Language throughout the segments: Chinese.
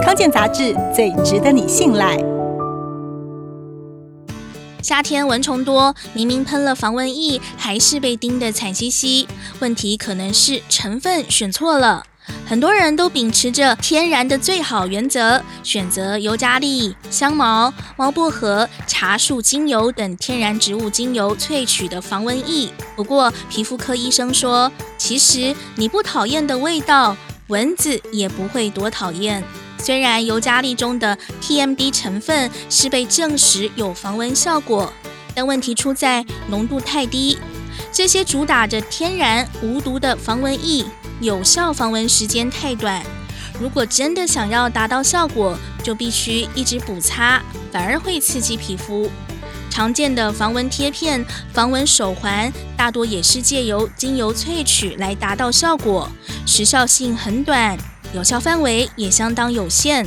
康健杂志最值得你信赖。夏天蚊虫多，明明喷了防蚊液，还是被叮得惨兮兮。问题可能是成分选错了。很多人都秉持着天然的最好原则，选择尤加利、香茅、猫薄荷、茶树精油等天然植物精油萃取的防蚊液。不过，皮肤科医生说，其实你不讨厌的味道，蚊子也不会多讨厌。虽然尤加利中的 TMD 成分是被证实有防蚊效果，但问题出在浓度太低。这些主打着天然无毒的防蚊液，有效防蚊时间太短。如果真的想要达到效果，就必须一直补擦，反而会刺激皮肤。常见的防蚊贴片、防蚊手环，大多也是借由精油萃取来达到效果，时效性很短。有效范围也相当有限，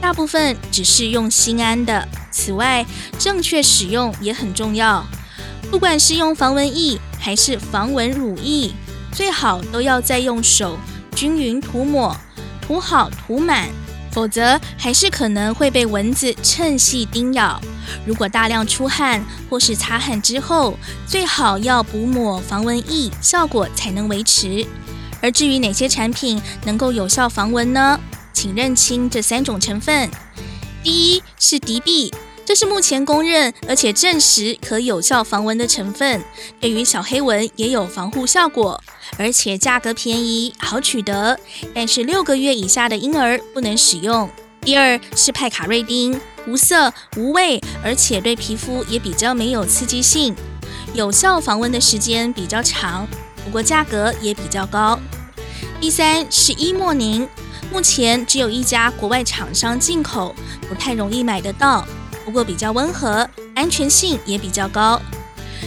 大部分只是用心安的。此外，正确使用也很重要。不管是用防蚊液还是防蚊乳液，最好都要再用手均匀涂抹，涂好涂满，否则还是可能会被蚊子趁隙叮咬。如果大量出汗或是擦汗之后，最好要补抹防蚊液，效果才能维持。而至于哪些产品能够有效防蚊呢？请认清这三种成分。第一是敌避，这是目前公认而且证实可有效防蚊的成分，对于小黑蚊也有防护效果，而且价格便宜，好取得。但是六个月以下的婴儿不能使用。第二是派卡瑞丁，无色无味，而且对皮肤也比较没有刺激性，有效防蚊的时间比较长。不过价格也比较高。第三是伊莫宁，目前只有一家国外厂商进口，不太容易买得到。不过比较温和，安全性也比较高。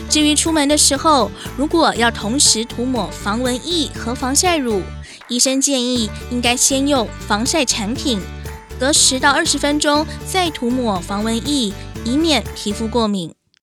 至于出门的时候，如果要同时涂抹防蚊液和防晒乳，医生建议应该先用防晒产品，隔十到二十分钟再涂抹防蚊液，以免皮肤过敏。